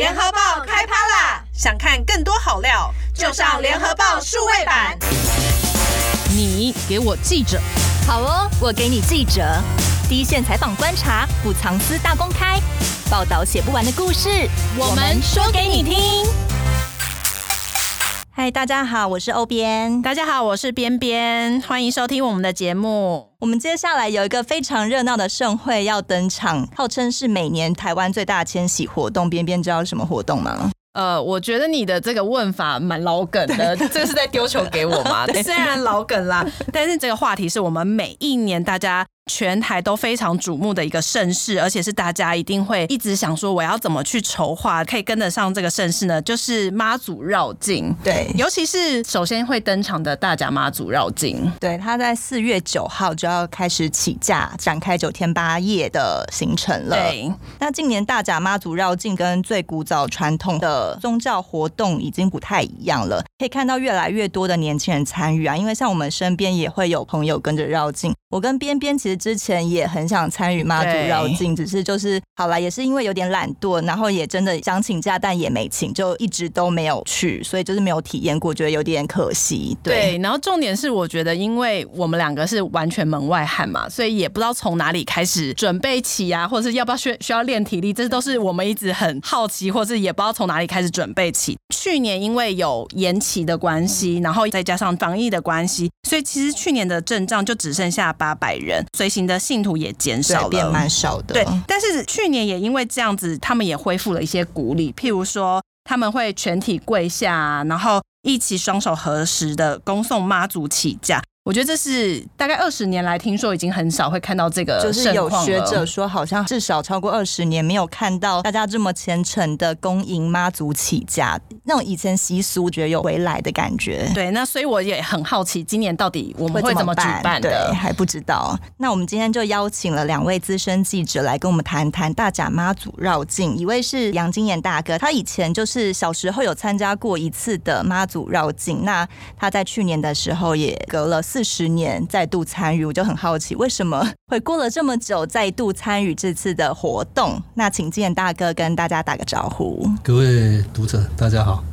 联合报开趴啦！想看更多好料，就上联合报数位版。你给我记者，好哦，我给你记者，第一线采访观察，不藏私大公开，报道写不完的故事，我们说给你听。嗨，大家好，我是欧边。大家好，我是边边。欢迎收听我们的节目。我们接下来有一个非常热闹的盛会要登场，号称是每年台湾最大的迁徙活动。边边知道是什么活动吗？呃，我觉得你的这个问法蛮老梗的，这个是在丢球给我吗？虽然老梗啦，但是这个话题是我们每一年大家。全台都非常瞩目的一个盛事，而且是大家一定会一直想说，我要怎么去筹划，可以跟得上这个盛事呢？就是妈祖绕境，对，尤其是首先会登场的大甲妈祖绕境，对，他在四月九号就要开始起驾，展开九天八夜的行程了。对，那今年大甲妈祖绕境跟最古早传统的宗教活动已经不太一样了，可以看到越来越多的年轻人参与啊，因为像我们身边也会有朋友跟着绕境，我跟边边其实。之前也很想参与妈祖绕境，只是就是好了，也是因为有点懒惰，然后也真的想请假，但也没请，就一直都没有去，所以就是没有体验过，觉得有点可惜。对，对，然后重点是，我觉得因为我们两个是完全门外汉嘛，所以也不知道从哪里开始准备起啊，或者是要不要需需要练体力，这都是我们一直很好奇，或是也不知道从哪里开始准备起。去年因为有延期的关系，然后再加上防疫的关系，所以其实去年的阵仗就只剩下八百人，随行的信徒也减少了，变蛮少的。对，但是去年也因为这样子，他们也恢复了一些鼓励，譬如说他们会全体跪下，然后一起双手合十的恭送妈祖起驾。我觉得这是大概二十年来，听说已经很少会看到这个，就是有学者说，好像至少超过二十年没有看到大家这么虔诚的恭迎妈祖起驾，那种以前习俗，觉得有回来的感觉。对，那所以我也很好奇，今年到底我们会怎么举办的？对，还不知道。那我们今天就邀请了两位资深记者来跟我们谈谈大甲妈祖绕境。一位是杨金炎大哥，他以前就是小时候有参加过一次的妈祖绕境，那他在去年的时候也隔了。四十年再度参与，我就很好奇，为什么会过了这么久再度参与这次的活动？那请金炎大哥跟大家打个招呼。各位读者，大家好。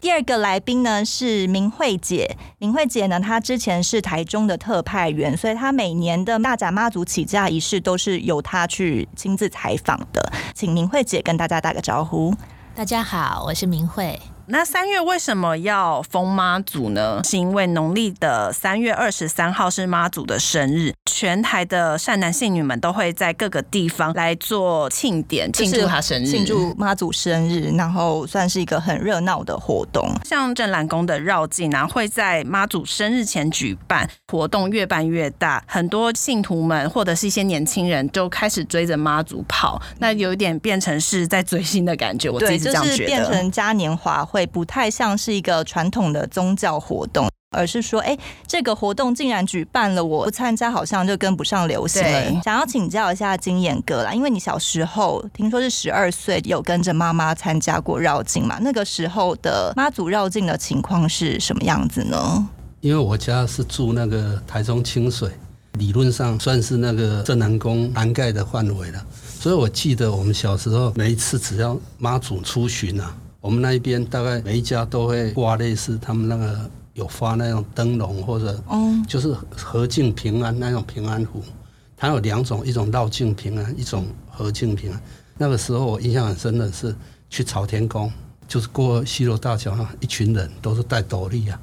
第二个来宾呢是明慧姐，明慧姐呢，她之前是台中的特派员，所以她每年的大甲妈祖起驾仪式都是由她去亲自采访的。请明慧姐跟大家打个招呼。大家好，我是明慧。那三月为什么要封妈祖呢？是因为农历的三月二十三号是妈祖的生日，全台的善男信女们都会在各个地方来做庆典，庆祝她生日，庆祝妈祖生日，然后算是一个很热闹的活动。像镇澜宫的绕境啊，会在妈祖生日前举办，活动越办越大，很多信徒们或者是一些年轻人就开始追着妈祖跑，那有一点变成是在追星的感觉。我自己是这样觉得，就是变成嘉年华。会不太像是一个传统的宗教活动，而是说，哎，这个活动竟然举办了，我不参加好像就跟不上流行了。想要请教一下金眼哥啦，因为你小时候听说是十二岁有跟着妈妈参加过绕境嘛？那个时候的妈祖绕境的情况是什么样子呢？因为我家是住那个台中清水，理论上算是那个镇南宫涵盖的范围了，所以我记得我们小时候每一次只要妈祖出巡啊。我们那一边大概每一家都会挂类似他们那个有发那种灯笼或者，嗯，就是和境平安那种平安符，它有两种，一种绕境平安，一种和境平安。那个时候我印象很深的是去朝天宫，就是过西螺大桥上，一群人都是戴斗笠啊，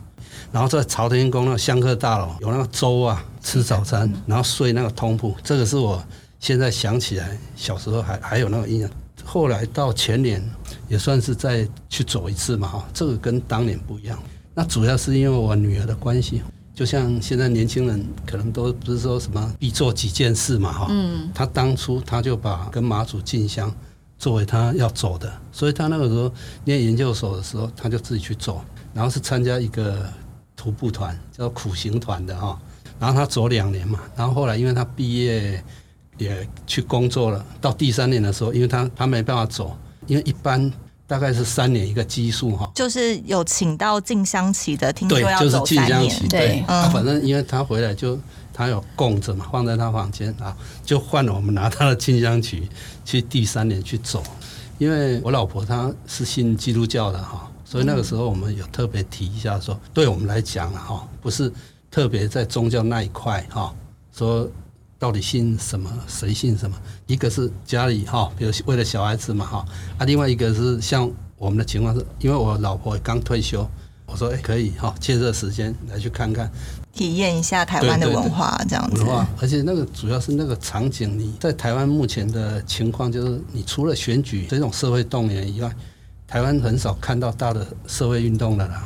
然后在朝天宫那个香客大楼有那个粥啊，吃早餐，然后睡那个通铺，这个是我现在想起来小时候还还有那个印象。后来到前年也算是再去走一次嘛，哈，这个跟当年不一样。那主要是因为我女儿的关系，就像现在年轻人可能都不是说什么必做几件事嘛，哈。嗯。他当初他就把跟妈祖进香作为他要走的，所以他那个时候念研究所的时候，他就自己去走，然后是参加一个徒步团，叫苦行团的哈。然后他走两年嘛，然后后来因为他毕业。也去工作了，到第三年的时候，因为他他没办法走，因为一般大概是三年一个基数哈，就是有请到静香旗的，听说要走三年，对，就是进香旗，对，对。嗯、啊，反正因为他回来就他有供着嘛，放在他房间啊，就换了我们拿他的静香旗去第三年去走，因为我老婆她是信基督教的哈，所以那个时候我们有特别提一下说，对我们来讲哈，不是特别在宗教那一块哈，说到底信什么，谁信什么，一个是家里哈，比如为了小孩子嘛哈，啊，另外一个是像我们的情况是，因为我老婆刚退休。我说：“哎，可以哈，借这个时间来去看看，体验一下台湾的文化，这样子。文化，而且那个主要是那个场景，你在台湾目前的情况，就是你除了选举这种社会动员以外，台湾很少看到大的社会运动的啦。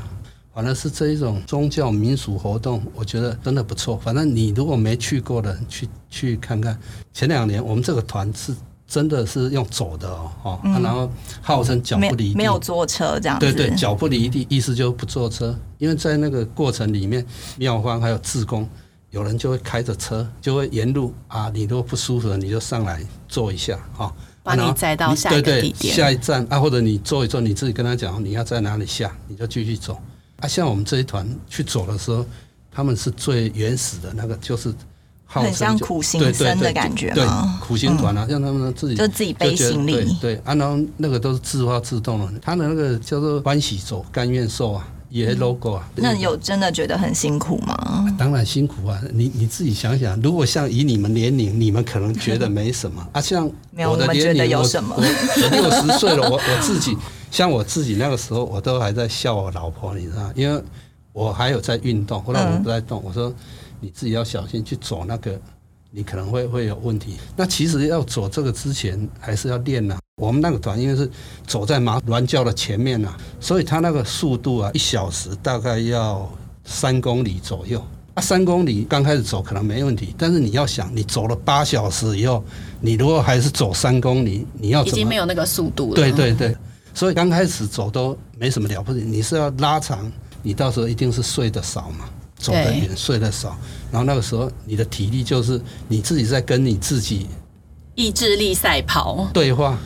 反而是这一种宗教民俗活动，我觉得真的不错。反正你如果没去过的，去去看看。前两年我们这个团是。”真的是用走的哦，嗯、然后号称脚不离地，没有坐车这样子。对对，脚不离地，意思就是不坐车，因为在那个过程里面，庙方还有志工，有人就会开着车，就会沿路啊，你如果不舒服了，你就上来坐一下哈，把你载到下一个地点，下一站啊，或者你坐一坐，你自己跟他讲你要在哪里下，你就继续走。啊，像我们这一团去走的时候，他们是最原始的那个，就是。很像苦行僧的感觉对，苦行团啊，让他们自己就自己背行李，对对，啊，然后那个都是自发自动的，他的那个叫做欢喜走，甘愿受啊，也 logo 啊。那有真的觉得很辛苦吗？当然辛苦啊，你你自己想想，如果像以你们年龄，你们可能觉得没什么啊，像 我的年龄，我我六十岁了，我我自己像我自己那个时候，我都还在笑我老婆，你知道，因为我还有在运动，后来我不在动，我说。你自己要小心去走那个，你可能会会有问题。那其实要走这个之前，还是要练呐。我们那个团因为是走在马銮教的前面呐，所以它那个速度啊，一小时大概要三公里左右。啊，三公里刚开始走可能没问题，但是你要想，你走了八小时以后，你如果还是走三公里，你要？已经没有那个速度了。对对对，所以刚开始走都没什么了不起，你是要拉长，你到时候一定是睡得少嘛。走得远，睡得少，然后那个时候你的体力就是你自己在跟你自己意志力赛跑对话，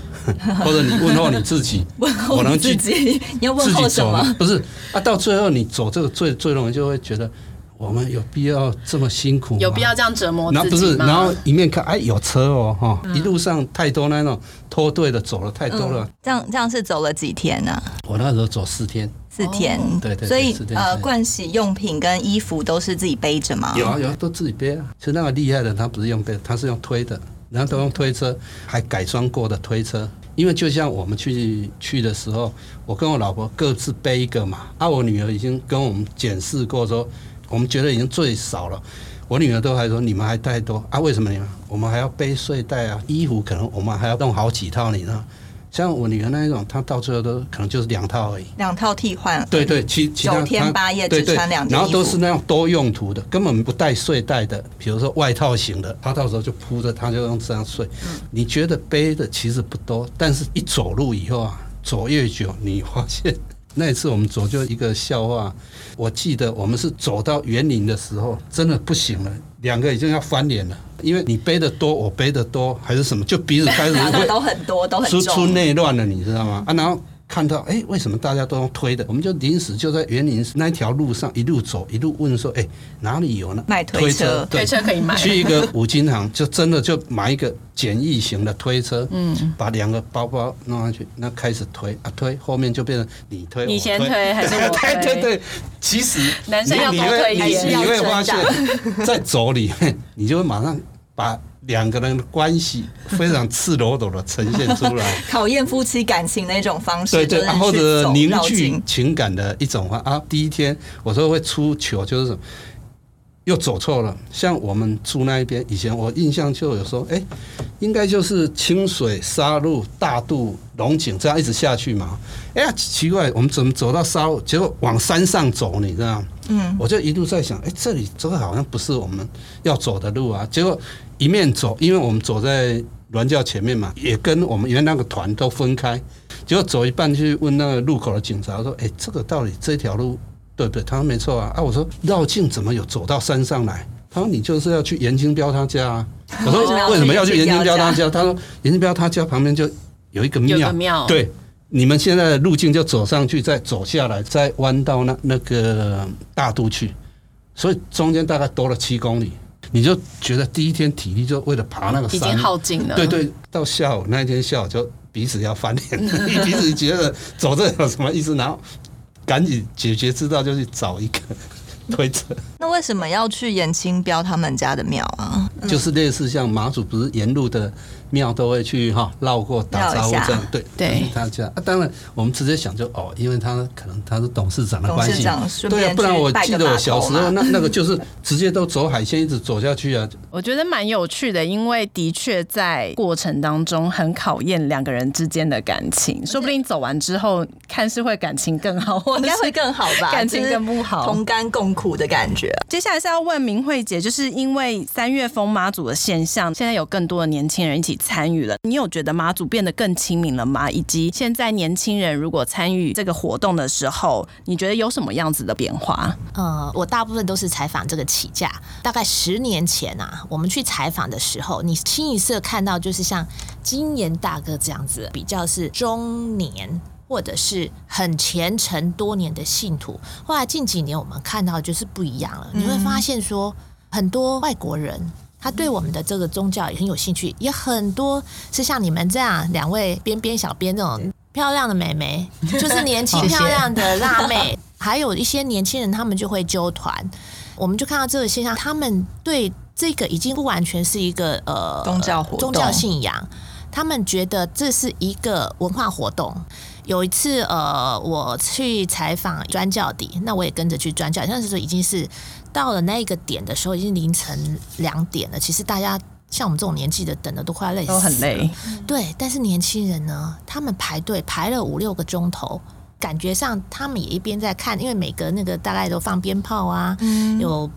或者你问候你自己，问候你自己，你要问候什么？不是啊，到最后你走这个最最容易就会觉得。我们有必要这么辛苦吗？有必要这样折磨自己吗？然后不是，然后一面看，哎，有车哦，哈，一路上太多那种脱队的走了太多了。这样这样是走了几天呢？我那时候走四天，四天，对对。所以呃，盥洗用品跟衣服都是自己背着吗？有啊有啊，都自己背啊。其实那个厉害的，他不是用背，他是用推的，然后都用推车，还改装过的推车。因为就像我们去去的时候，我跟我老婆各自背一个嘛。啊，我女儿已经跟我们检视过说。我们觉得已经最少了，我女儿都还说，你们还太多啊？为什么你们？我们还要背睡袋啊，衣服可能我们还要弄好几套，你知道？像我女儿那一种，她到最后都可能就是两套而已，两套替换。对对，其其他九天八夜只穿两件，然后都是那种多用途的，根本不带睡袋的，比如说外套型的，她到时候就铺着，她就用这样睡。嗯，你觉得背的其实不多，但是一走路以后啊，走越久，你发现。那一次我们走就一个笑话，我记得我们是走到园林的时候，真的不行了，两个已经要翻脸了，因为你背的多，我背的多，还是什么，就彼此开始 会都很多，都很出出内乱了，你知道吗？啊，然后。看到哎，为什么大家都用推的？我们就临时就在园林那一条路上一路走，一路问说：哎，哪里有呢？卖推车，推车可以买。去一个五金行，就真的就买一个简易型的推车，嗯，把两个包包弄上去，那开始推啊推，后面就变成你推，你先推还是我推？对对对，其实男生要多推一点，你会发现，在走里面，你就会马上把。两个人的关系非常赤裸裸的呈现出来，考验夫妻感情的一种方式，对对，或者凝聚情感的一种方啊。第一天我说会出糗，就是又走错了。像我们住那一边，以前我印象就有说，哎，应该就是清水、沙路、大渡、龙井这样一直下去嘛。哎呀，奇怪，我们怎么走到沙路，结果往山上走，你知道吗？嗯，我就一路在想，哎，这里这个好像不是我们要走的路啊。结果。一面走，因为我们走在銮教前面嘛，也跟我们原来那个团都分开。结果走一半去问那个路口的警察说：“哎，这个到底这条路对不对？”他说：“没错啊。”啊，我说绕境怎么有走到山上来？他说：“你就是要去严金彪他家啊。”我说：“为什么要去严金彪他家？”他说：“严金彪他家旁边就有一个庙，对，你们现在的路径就走上去，再走下来，再弯到那那个大都去，所以中间大概多了七公里。”你就觉得第一天体力就为了爬那个山，已经耗尽了。对对，到下午那一天下午就彼此要翻脸，彼此觉得走这有什么意思，然后赶紧解决之道，就去找一个推车。那为什么要去颜清标他们家的庙啊？就是类似像马祖，不是沿路的。庙都会去哈绕过打招呼这样，对对，他家啊，当然我们直接想就哦，因为他可能他是董事长的关系，对啊，不然我记得我小时候那那个就是直接都走海鲜一直走下去啊。我觉得蛮有趣的，因为的确在过程当中很考验两个人之间的感情，说不定走完之后看是会感情更好，或应该会更好吧，感情更不好，同甘共苦的感觉。接下来是要问明慧姐，就是因为三月风妈祖的现象，现在有更多的年轻人一起。参与了，你有觉得妈祖变得更亲民了吗？以及现在年轻人如果参与这个活动的时候，你觉得有什么样子的变化？呃，我大部分都是采访这个起价，大概十年前啊，我们去采访的时候，你清一色看到就是像金岩大哥这样子，比较是中年或者是很虔诚多年的信徒。后来近几年我们看到就是不一样了，你会发现说很多外国人。他对我们的这个宗教也很有兴趣，也很多是像你们这样两位边边小编这种漂亮的美眉，就是年轻漂亮的辣妹，还有一些年轻人，他们就会揪团。我们就看到这个现象，他们对这个已经不完全是一个呃宗教活动、宗教信仰，他们觉得这是一个文化活动。有一次呃，我去采访专教底，那我也跟着去砖轿，那时候已经是。到了那个点的时候，已经凌晨两点了。其实大家像我们这种年纪的，等的都快要累死了，都很累。对，但是年轻人呢，他们排队排了五六个钟头，感觉上他们也一边在看，因为每个那个大概都放鞭炮啊，嗯、有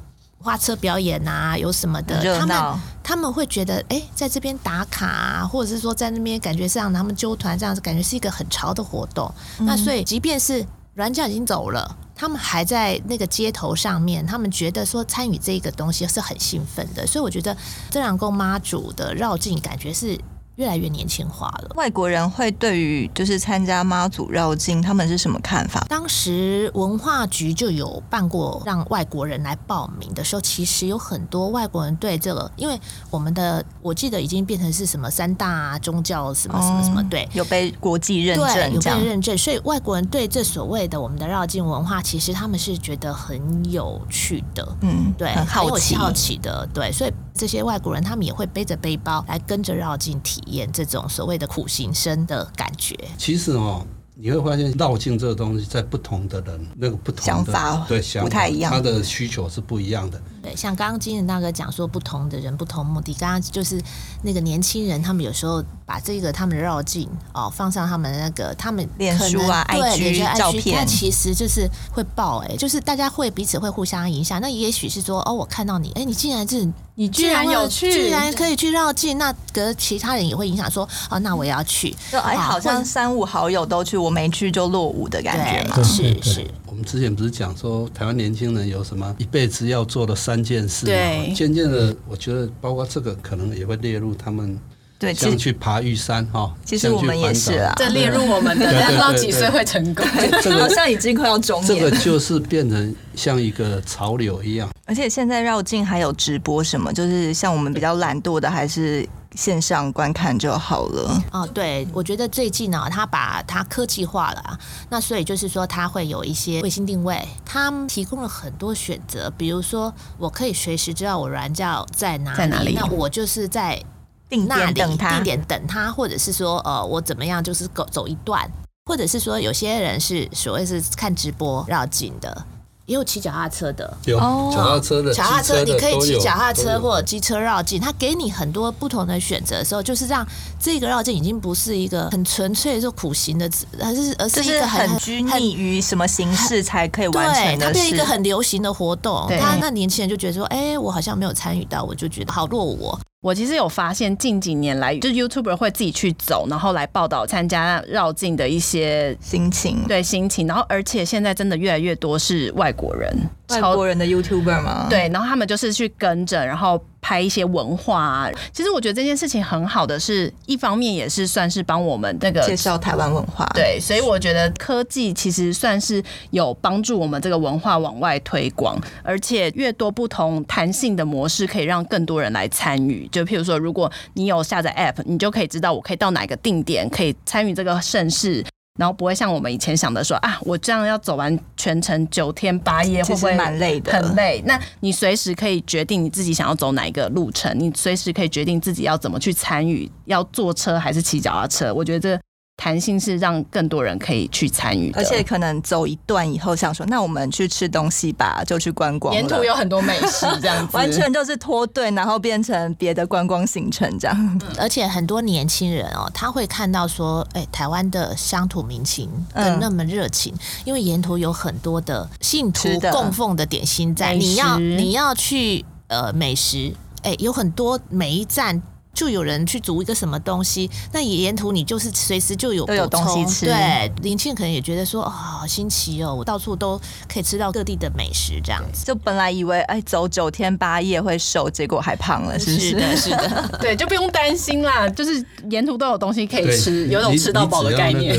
花车表演啊，有什么的，他们他们会觉得，哎、欸，在这边打卡啊，或者是说在那边感觉上他们纠团这样子，感觉是一个很潮的活动。嗯、那所以，即便是软轿已经走了。他们还在那个街头上面，他们觉得说参与这个东西是很兴奋的，所以我觉得正阳宫妈祖的绕境感觉是。越来越年轻化了。外国人会对于就是参加妈祖绕境，他们是什么看法？当时文化局就有办过让外国人来报名的时候，其实有很多外国人对这个，因为我们的我记得已经变成是什么三大宗教什么什么什么，对，有被国际认证，有被认证，所以外国人对这所谓的我们的绕境文化，其实他们是觉得很有趣的，嗯，对，很好奇，好奇的，对，所以。这些外国人，他们也会背着背包来跟着绕境体验这种所谓的苦行僧的感觉。其实哦，你会发现绕境这个东西，在不同的人那个不同的想法，对，想法不太一样，他的需求是不一样的。对，像刚刚金岩大哥讲说，不同的人不同目的。刚刚就是那个年轻人，他们有时候把这个他们的绕境哦放上他们那个他们脸书啊、IG 照片，那其实就是会爆哎、欸，就是大家会彼此会互相影响。那也许是说哦，我看到你，哎、欸，你竟然是你居然有去，居然可以去绕境，那个其他人也会影响说哦，那我也要去。就哎，好像三五好友都去，我没去就落伍的感觉嘛。是是。我们之前不是讲说台湾年轻人有什么一辈子要做的三件事吗？对，渐渐的，我觉得包括这个可能也会列入他们。对，像去爬玉山哈，其实我们也是啊，这列入我们的，不知道几岁会成功，好像已经快要中年。这个就是变成像一个潮流一样。而且现在绕境还有直播什么，就是像我们比较懒惰的，还是。线上观看就好了。哦，对，我觉得最近呢，他把它科技化了，那所以就是说，它会有一些卫星定位，它提供了很多选择，比如说，我可以随时知道我软教在哪里，在哪里，那我就是在定点等他，定点等他，或者是说，呃，我怎么样，就是走走一段，或者是说，有些人是所谓是看直播绕境的。也有骑脚踏车的，有脚踏车的，脚踏车你可以骑脚踏车或者机车绕境，它给你很多不同的选择的时候，就是让这个绕境已经不是一个很纯粹的苦行的，而是而是一个很拘泥于什么形式才可以完成的，它变一个很流行的活动。他那年轻人就觉得说，哎、欸，我好像没有参与到，我就觉得好落伍。我其实有发现，近几年来，就 YouTuber 会自己去走，然后来报道参加绕境的一些心情，对心情。然后，而且现在真的越来越多是外国人，外国人的 YouTuber 吗？对，然后他们就是去跟着，然后拍一些文化啊。其实我觉得这件事情很好的是，一方面也是算是帮我们那个介绍台湾文化。对，所以我觉得科技其实算是有帮助我们这个文化往外推广，而且越多不同弹性的模式，可以让更多人来参与。就譬如说，如果你有下载 App，你就可以知道我可以到哪个定点，可以参与这个盛事。然后不会像我们以前想的说啊，我这样要走完全程九天八夜，会不会蛮累的？很累。那你随时可以决定你自己想要走哪一个路程，你随时可以决定自己要怎么去参与，要坐车还是骑脚踏车。我觉得这。弹性是让更多人可以去参与，而且可能走一段以后想说，那我们去吃东西吧，就去观光。沿途有很多美食，这样子完全就是脱队，然后变成别的观光行程这样。嗯、而且很多年轻人哦，他会看到说，哎、欸，台湾的乡土民情跟那么热情、嗯，因为沿途有很多的信徒供奉的点心在，你要你要去呃美食，哎、欸，有很多每一站。就有人去煮一个什么东西，那沿途你就是随时就有都有东西吃。对，林庆可能也觉得说，哦，好新奇哦，我到处都可以吃到各地的美食，这样子。就本来以为哎，走九天八夜会瘦，结果还胖了，是不是？是的，是的。对，就不用担心啦，就是沿途都有东西可以吃，有种吃到饱的概念。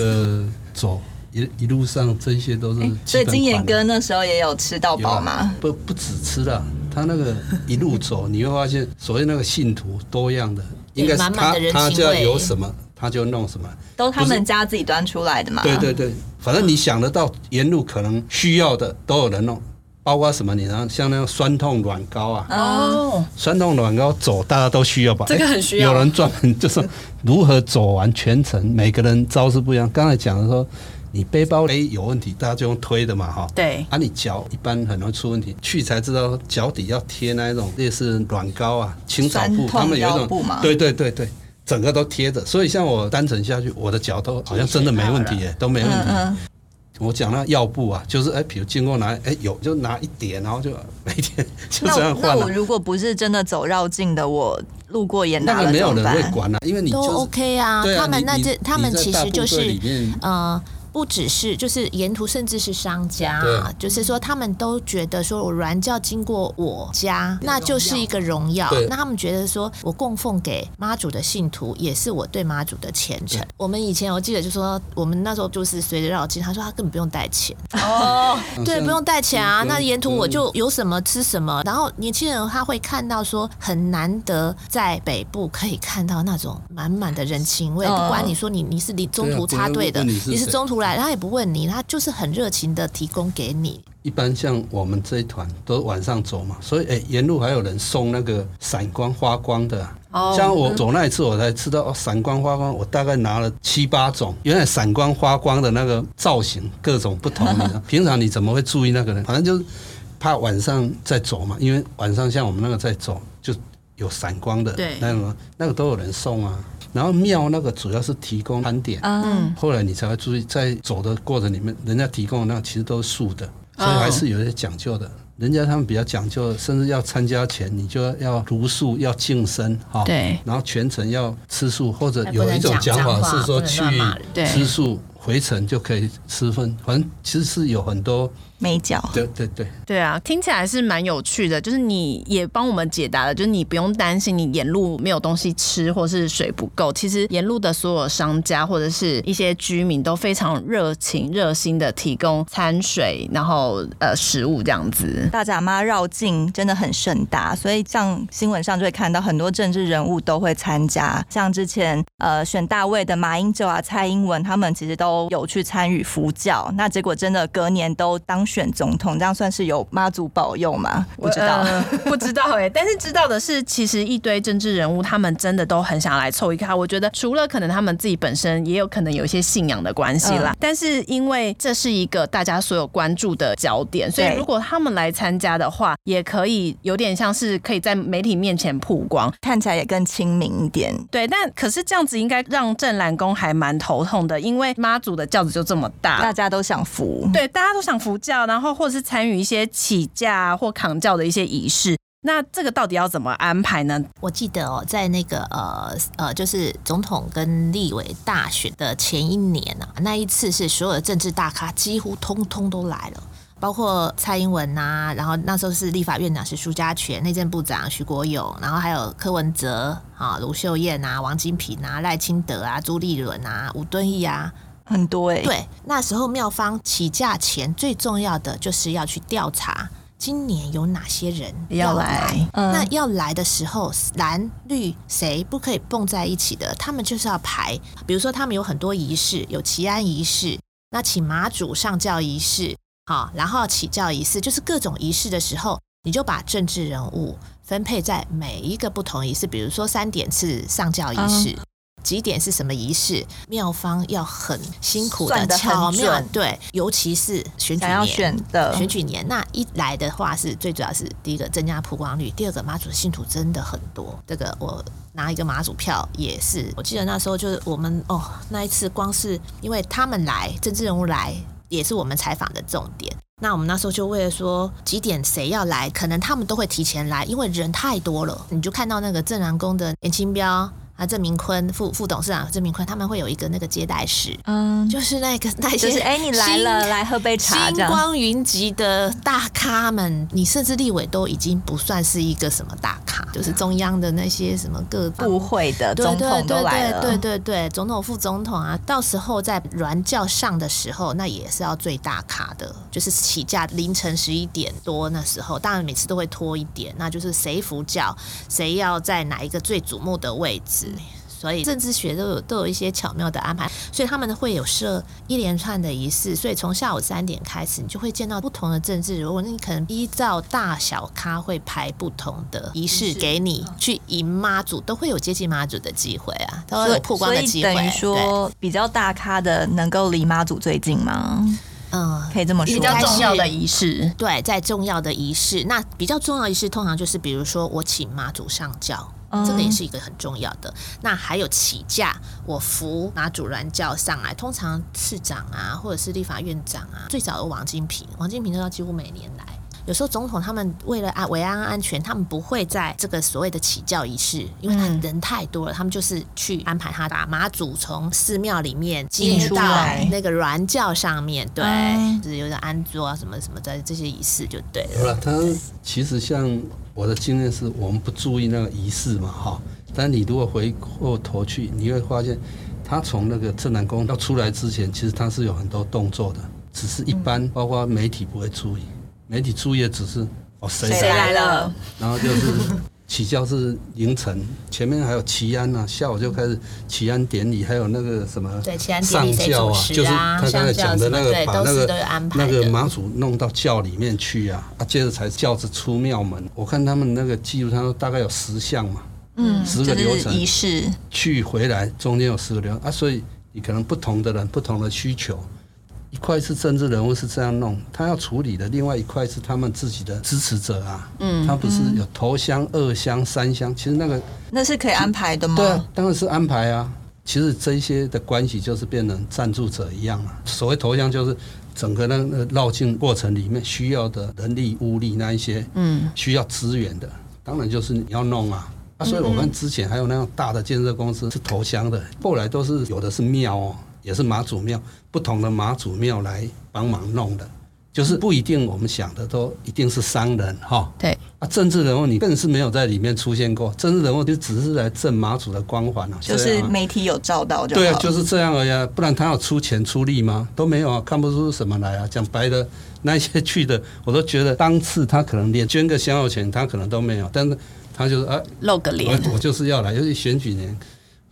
走一一路上这些都是。所以金岩哥那时候也有吃到饱吗？啊、不，不止吃了。他那个一路走，你会发现，所谓那个信徒多样的，应该是他他就要有什么，他就弄什么，都他们家自己端出来的嘛。对对对，反正你想得到，沿路可能需要的都有人弄，包括什么？你像像那个酸痛软膏啊，哦，酸痛软膏走大家都需要吧？这个很需要。有人专门就是如何走完全程，每个人招式不一样。刚才讲的说。你背包背有问题，大家就用推的嘛，哈。对。啊，你脚一般很容易出问题，去才知道脚底要贴那一种类似软膏啊、青草布，他们有一种，对对对对，整个都贴着。所以像我单程下去，我的脚都好像真的没问题耶，都没问题。嗯嗯。我讲那药布啊，就是哎，比如经过哪，哎有就拿一点，然后就每天就这样换。那我如果不是真的走绕境的，我路过也拿了，那个没有人会管啊，因为你都 OK 啊。他们那就他们其实就是呃。不只是，就是沿途，甚至是商家，啊，就是说他们都觉得说，我软教经过我家，那就是一个荣耀。那他们觉得说我供奉给妈祖的信徒，也是我对妈祖的虔诚。我们以前我记得就说，我们那时候就是随着绕境，他说他根本不用带钱哦，对，不用带钱啊。那沿途我就有什么吃什么。然后年轻人他会看到说，很难得在北部可以看到那种满满的人情味，不管你说你你是离中途插队的，你是中途。他也不问你，他就是很热情的提供给你。一般像我们这一团都晚上走嘛，所以哎，沿路还有人送那个闪光花光的。哦，像我走那一次，我才知道哦，闪光花光，我大概拿了七八种。原来闪光花光的那个造型各种不同的，平常你怎么会注意那个呢？反正就是怕晚上再走嘛，因为晚上像我们那个在走就有闪光的，对，那个那个都有人送啊。然后庙那个主要是提供餐点，嗯，后来你才会注意，在走的过程里面，人家提供的那其实都是素的，所以还是有些讲究的。人家他们比较讲究，甚至要参加前你就要茹素，要净身，哈，对，然后全程要吃素，或者有一种讲法是说去吃素，回程就可以吃分，反正其实是有很多。美角，对对对，对啊，听起来是蛮有趣的。就是你也帮我们解答了，就是你不用担心你沿路没有东西吃，或是水不够。其实沿路的所有商家或者是一些居民都非常热情、热心的提供餐水，然后呃食物这样子。大甲妈绕境真的很盛大，所以像新闻上就会看到很多政治人物都会参加，像之前呃选大卫的马英九啊、蔡英文他们其实都有去参与佛教，那结果真的隔年都当选。总统这样算是有妈祖保佑吗？不知道，呃、不知道哎、欸。但是知道的是，其实一堆政治人物，他们真的都很想来凑一咖。我觉得除了可能他们自己本身也有可能有一些信仰的关系啦、嗯，但是因为这是一个大家所有关注的焦点，所以如果他们来参加的话，也可以有点像是可以在媒体面前曝光，看起来也更亲民一点。对，但可是这样子应该让郑兰公还蛮头痛的，因为妈祖的轿子就这么大，大家都想扶，对，大家都想扶轿。然后或者是参与一些起驾或扛轿的一些仪式，那这个到底要怎么安排呢？我记得哦，在那个呃呃，就是总统跟立委大选的前一年啊，那一次是所有的政治大咖几乎通通都来了。包括蔡英文呐、啊，然后那时候是立法院长是苏家全，内政部长徐国勇，然后还有柯文哲啊、卢秀燕啊、王金平啊、赖清德啊、朱立伦啊、吴敦义啊，很多哎、欸。对，那时候妙方起价前最重要的就是要去调查今年有哪些人要来。要来嗯那要来的时候，蓝绿谁不可以蹦在一起的？他们就是要排，比如说他们有很多仪式，有祈安仪式，那请马祖上轿仪式。好，然后起轿仪式就是各种仪式的时候，你就把政治人物分配在每一个不同仪式，比如说三点是上轿仪式，嗯、几点是什么仪式，庙方要很辛苦的巧妙，对，尤其是选举年要选的选举年，那一来的话是最主要是第一个增加曝光率，第二个妈祖的信徒真的很多，这个我拿一个妈祖票也是，我记得那时候就是我们哦那一次光是因为他们来政治人物来。也是我们采访的重点。那我们那时候就为了说几点谁要来，可能他们都会提前来，因为人太多了。你就看到那个正南宫的颜清标。啊，郑明坤副副董事长郑明坤，他们会有一个那个接待室，嗯，就是那个 那些，就是哎，你来了，来喝杯茶，星光云集的大咖们，你甚至立委都已经不算是一个什么大咖，就是中央的那些什么各部会的总统都来了，对对对，对，对，总统副总统啊，到时候在软教上的时候，那也是要最大咖的，就是起驾凌晨十一点多那时候，当然每次都会拖一点，那就是谁服教，谁要在哪一个最瞩目的位置。所以政治学都有都有一些巧妙的安排，所以他们会有设一连串的仪式，所以从下午三点开始，你就会见到不同的政治人物，你可能依照大小咖会排不同的仪式给你去迎妈祖，都会有接近妈祖的机会啊，都会有曝光的机会。等于说比较大咖的能够离妈祖最近吗？嗯，可以这么说。比较重要的仪式，对，在重要的仪式，那比较重要的仪式通常就是比如说我请妈祖上轿。这个也是一个很重要的。那还有起驾，我扶妈祖銮轿上来，通常市长啊，或者是立法院长啊，最早的王金平，王金平都要几乎每年来。有时候总统他们为了安维安安全，他们不会在这个所谓的起教仪式，因为他人太多了，他们就是去安排他把妈祖从寺庙里面接到那个銮轿上面，对，就是有点安坐啊什么什么的这些仪式就对了，他其实像。我的经验是我们不注意那个仪式嘛，哈。但你如果回过头去，你会发现，他从那个正南宫要出来之前，其实他是有很多动作的，只是一般包括媒体不会注意，媒体注意的只是哦谁谁来了，然后就是。起轿是凌晨，前面还有祈安啊，下午就开始祈安典礼，还有那个什么对祈安典礼上轿啊，就是他刚才讲的那个把那个那个马祖弄到轿里面去啊，啊，接着才轿子出庙门。我看他们那个记录，他说大概有十项嘛，嗯，十个流程仪式去回来，中间有十个流程啊，所以你可能不同的人不同的需求。一块是政治人物是这样弄，他要处理的；另外一块是他们自己的支持者啊，嗯，他不是有头香、二香、三香，其实那个那是可以安排的吗？对啊，当然是安排啊。其实这些的关系就是变成赞助者一样了。所谓头香就是整个那个绕境过程里面需要的人力物力那一些，嗯，需要资源的，当然就是你要弄啊。啊，所以我们之前还有那种大的建设公司是头香的，后来都是有的是庙哦。也是妈祖庙，不同的妈祖庙来帮忙弄的，就是不一定我们想的都一定是商人哈。对啊，政治人物你更是没有在里面出现过，政治人物就只是来挣妈祖的光环啊。就是媒体有照到就。对啊，就是这样而已，啊不然他要出钱出力吗？都没有啊，看不出什么来啊。讲白的，那些去的，我都觉得当次他可能连捐个香油钱他可能都没有，但是他就是啊露个脸，我我就是要来，尤其选举年。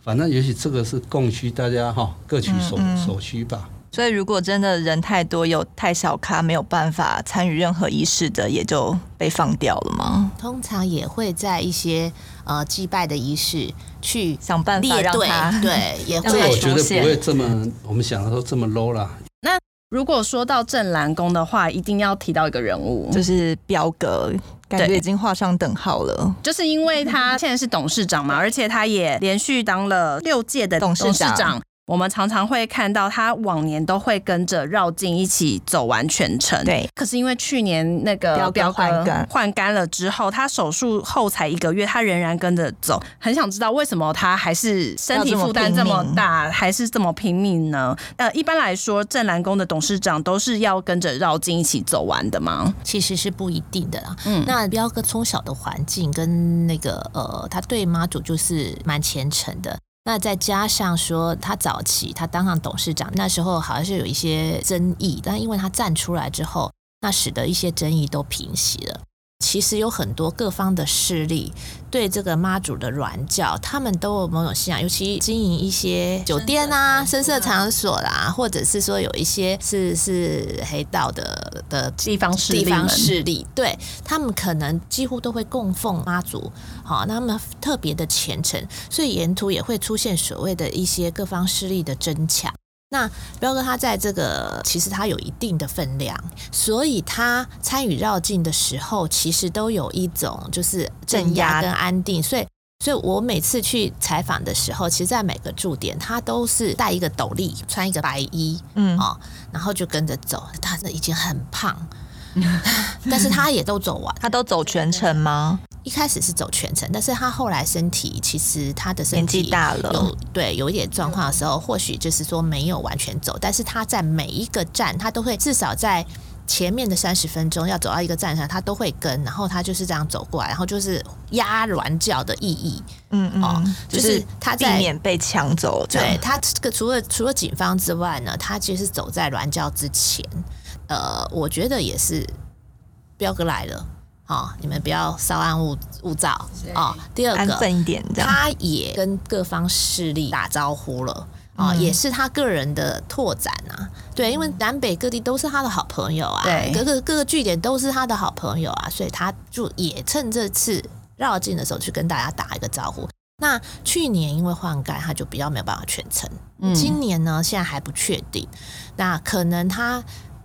反正也许这个是供需，大家哈各取所所需吧。所以如果真的人太多，有太小咖没有办法参与任何仪式的，也就被放掉了吗？通常也会在一些呃祭拜的仪式去想办法让他对，也会。我觉得不会这么我们想的都这么 low 啦。那如果说到镇澜宫的话，一定要提到一个人物，就是标哥。感觉已经画上等号了，就是因为他现在是董事长嘛，而且他也连续当了六届的董事长。我们常常会看到他往年都会跟着绕境一起走完全程。对，可是因为去年那个标换肝换肝了之后，他手术后才一个月，他仍然跟着走。很想知道为什么他还是身体负担这么大，还是这么拼命呢？呃，一般来说，镇澜宫的董事长都是要跟着绕境一起走完的吗？其实是不一定的啦。嗯，那彪哥从小的环境跟那个呃，他对妈祖就是蛮虔诚的。那再加上说，他早期他当上董事长，那时候好像是有一些争议，但因为他站出来之后，那使得一些争议都平息了。其实有很多各方的势力对这个妈祖的软教，他们都有某种信仰，尤其经营一些酒店啊、声色场所啦，或者是说有一些是是黑道的的地方势力，地方势力，对他们可能几乎都会供奉妈祖，好，那他们特别的虔诚，所以沿途也会出现所谓的一些各方势力的争抢。那彪哥他在这个其实他有一定的分量，所以他参与绕境的时候，其实都有一种就是镇压跟安定。所以，所以我每次去采访的时候，其实，在每个驻点，他都是戴一个斗笠，穿一个白衣，嗯哦，然后就跟着走。他已经很胖，但是他也都走完，他都走全程吗？一开始是走全程，但是他后来身体其实他的身体年纪大了，有对有一点状况的时候，或许就是说没有完全走，但是他在每一个站，他都会至少在前面的三十分钟要走到一个站上，他都会跟，然后他就是这样走过来，然后就是压銮轿的意义，嗯嗯，哦，就是他在避免被抢走。对他这个除了除了警方之外呢，他其实走在銮轿之前，呃，我觉得也是彪哥来了。哦，你们不要稍安勿勿躁哦。第二个，安分一点，他也跟各方势力打招呼了啊、也是他个人的拓展啊。对，因为南北各地都是他的好朋友啊，对，各个各个据点都是他的好朋友啊，所以他就也趁这次绕境的时候去跟大家打一个招呼。那去年因为换盖，他就比较没有办法全程。嗯、今年呢，现在还不确定，那可能他。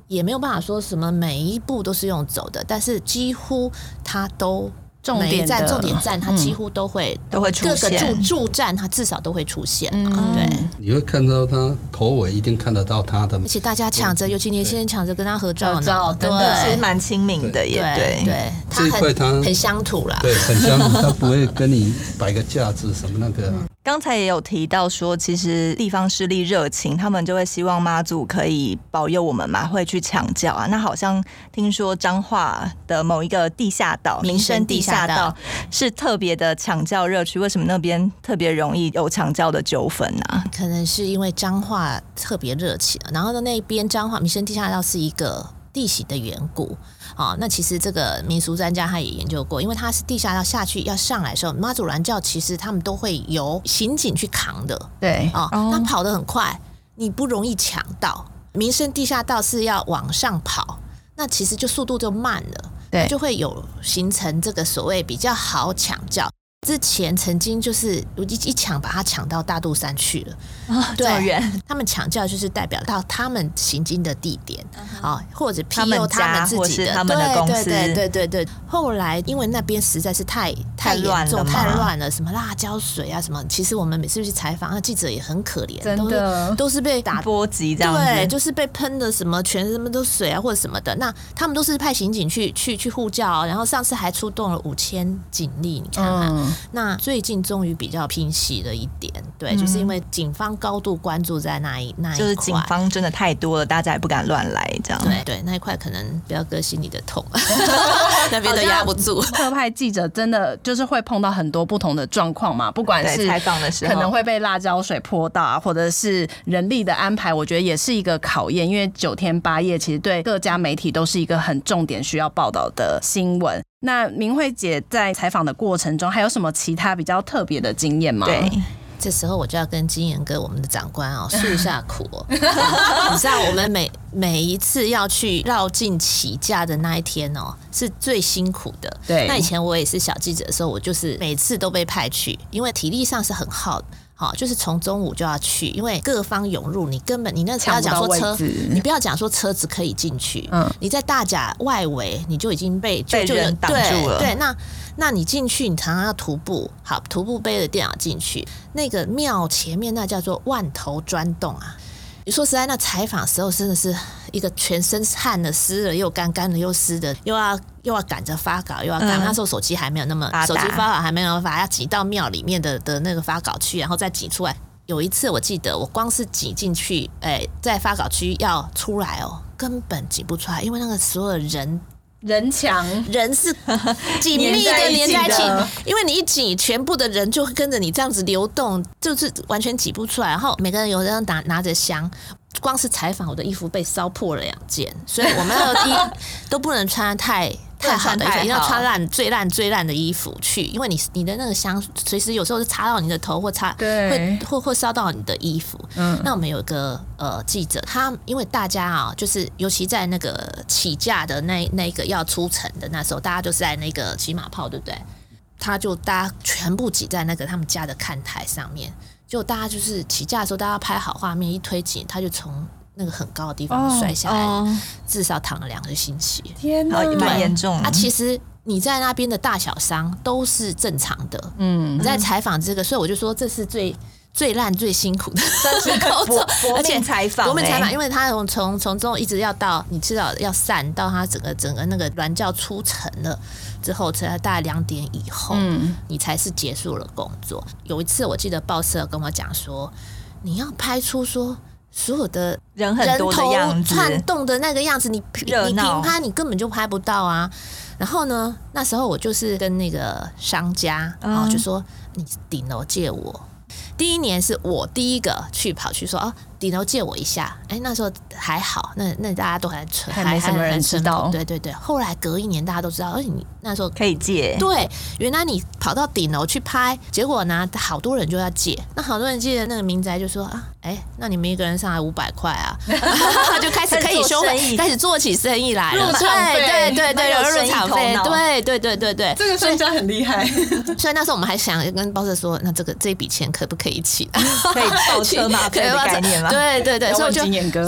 也没有办法说什么每一步都是用走的，但是几乎他都。重点站、重点站，它几乎都会都会出现。各个驻驻站，它至少都会出现。嗯，对。你会看到他头尾一定看得到他的，而且大家抢着，尤其年轻人抢着跟他合照呢，真的其实蛮亲民的，也对对。这一块他很乡土啦，对，很乡土，他不会跟你摆个架子什么那个。刚才也有提到说，其实地方势力热情，他们就会希望妈祖可以保佑我们嘛，会去抢轿啊。那好像听说彰化的某一个地下道，民生地下。道是特别的抢教热区，为什么那边特别容易有抢教的纠纷呢？可能是因为彰化特别热情，然后呢，那边彰化民生地下道是一个地形的缘故啊。那其实这个民俗专家他也研究过，因为他是地下要下去要上来的时候，妈祖銮教其实他们都会由刑警去扛的，对啊，他跑得很快，你不容易抢到。民生地下道是要往上跑，那其实就速度就慢了。对，就会有形成这个所谓比较好抢轿。之前曾经就是一一抢把他抢到大肚山去了，啊，对，他们抢轿就是代表到他们行经的地点啊，或者庇佑他们自己的他们的公司，对对对对。后来因为那边实在是太太严重太乱了，什么辣椒水啊什么，其实我们每次去采访，那记者也很可怜，真的都是被打波及这样子，对，就是被喷的什么全什么都水啊或者什么的。那他们都是派刑警去去去护教，然后上次还出动了五千警力，你看看。那最近终于比较平息了一点，对，嗯、就是因为警方高度关注在那一那一块，就是警方真的太多了，大家也不敢乱来，这样。对对，那一块可能彪哥心里的痛，那边都压不住。特派记者真的就是会碰到很多不同的状况嘛，不管是采访的时候，可能会被辣椒水泼到，啊或者是人力的安排，我觉得也是一个考验，因为九天八夜，其实对各家媒体都是一个很重点需要报道的新闻。那明慧姐在采访的过程中，还有什么其他比较特别的经验吗？对，这时候我就要跟金岩哥我们的长官哦 诉一下苦。你知道，我们每每一次要去绕境起驾的那一天哦，是最辛苦的。对，那以前我也是小记者的时候，我就是每次都被派去，因为体力上是很耗的。好，就是从中午就要去，因为各方涌入，你根本你那不要讲说车，你不要讲说车子可以进去，嗯，你在大甲外围你就已经被就就被人挡住了，对，对，那那你进去，你常常要徒步，好，徒步背着电脑进去，那个庙前面那叫做万头砖洞啊。你说实在，那采访时候真的是一个全身汗的湿了又干，干的又湿的，又要又要赶着发稿，又要赶。嗯、那时候手机还没有那么，手机发稿还没有发，要挤到庙里面的的那个发稿区，然后再挤出来。有一次我记得，我光是挤进去，哎，在发稿区要出来哦，根本挤不出来，因为那个所有人。人墙人是 紧密的连在一起，因为你一挤，全部的人就会跟着你这样子流动，就是完全挤不出来。然后每个人有人拿拿着香，光是采访我的衣服被烧破了两件，所以我们要衣 都不能穿太。太好的，一定要穿烂最烂最烂的衣服去，因为你你的那个香随时有时候是擦到你的头或擦，对，会会会烧到你的衣服。嗯，那我们有一个呃记者，他因为大家啊，就是尤其在那个起价的那那个要出城的那时候，大家就是在那个骑马炮，对不对？他就大家全部挤在那个他们家的看台上面，就大家就是起价的时候，大家拍好画面，一推挤，他就从。那个很高的地方摔下来，至少躺了两个星期。天哪，蛮严重。啊，其实你在那边的大小伤都是正常的。嗯，你在采访这个，所以我就说这是最最烂、最辛苦的，这是个国民采访。国民采访，因为他从从从中一直要到你至少要散到他整个整个那个鸾轿出城了之后，才大概两点以后，嗯，你才是结束了工作。有一次我记得报社跟我讲说，你要拍出说。所有的人很多的样子，窜动的那个样子，你你平拍你根本就拍不到啊。然后呢，那时候我就是跟那个商家，然后就说你顶楼借我。第一年是我第一个去跑去说哦。顶楼借我一下，哎、欸，那时候还好，那那大家都还存，还没什么人知道。对对对，后来隔一年大家都知道，而且你那时候可以借。对，原来你跑到顶楼去拍，结果呢，好多人就要借。那好多人借的那个民宅就说啊，哎、欸，那你们一个人上来五百块啊，就开始可以收，开始做起生意来了。对对对对，有入场费。对对对对对，这个商家很厉害。所以 那时候我们还想跟报社说，那这个这笔钱可不可以一起？可以报车马费的概念吗？对对对，所以我就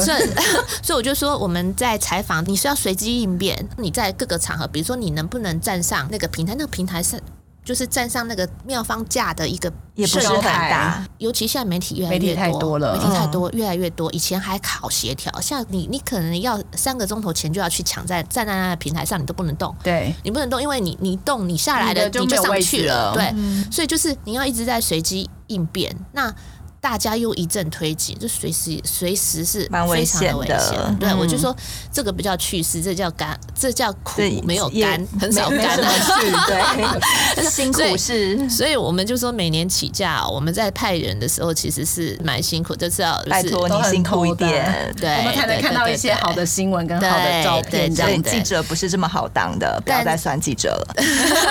所以 所以我就说我们在采访，你是要随机应变。你在各个场合，比如说你能不能站上那个平台？那个平台是就是站上那个妙方架的一个也不是很大。尤其现在媒体越来越多，媒体太多了，媒体太多，越来越多。以前还考协调，像你你可能要三个钟头前就要去抢在站在那个平台上，你都不能动。对，你不能动，因为你你动，你下来了你就上去了。对，所以就是你要一直在随机应变。那大家又一阵推挤，就随时随时是非常的危险的。对，我就说这个不叫趣事，这叫干，这叫苦，没有干，很少甘的事。对，辛苦是。所以我们就说，每年起价，我们在派人的时候，其实是蛮辛苦，就是要拜托你辛苦一点，对，我们才能看到一些好的新闻跟好的照片。这样记者不是这么好当的，不要再算记者了。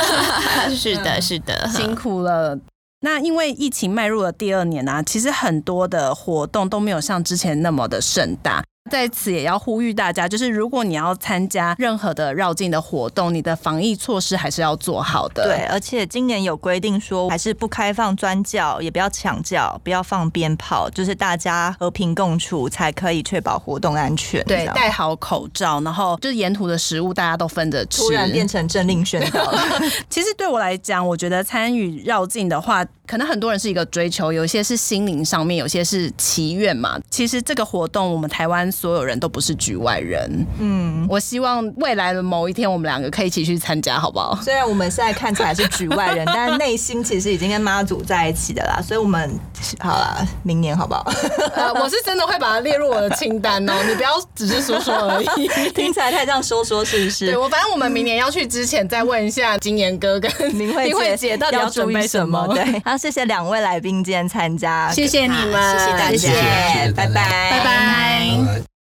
是的，是的，辛苦了。那因为疫情迈入了第二年啊，其实很多的活动都没有像之前那么的盛大。在此也要呼吁大家，就是如果你要参加任何的绕境的活动，你的防疫措施还是要做好的。对，而且今年有规定说，还是不开放专教，也不要抢教，不要放鞭炮，就是大家和平共处，才可以确保活动安全。对，戴好口罩，然后就是沿途的食物大家都分着吃。突然变成政令宣导。其实对我来讲，我觉得参与绕境的话，可能很多人是一个追求，有一些是心灵上面，有些是祈愿嘛。其实这个活动，我们台湾所有人都不是局外人。嗯，我希望未来的某一天，我们两个可以一起去参加，好不好？虽然我们现在看起来是局外人，但内心其实已经跟妈祖在一起的啦。所以，我们好了，明年好不好？呃，我是真的会把它列入我的清单哦。你不要只是说说而已，听起来太像说说，是不是？对，我反正我们明年要去之前，再问一下金妍哥跟明慧姐到底要准备什么？对。好谢谢两位来宾今天参加，谢谢你们，谢谢大家，谢谢，拜拜，拜拜。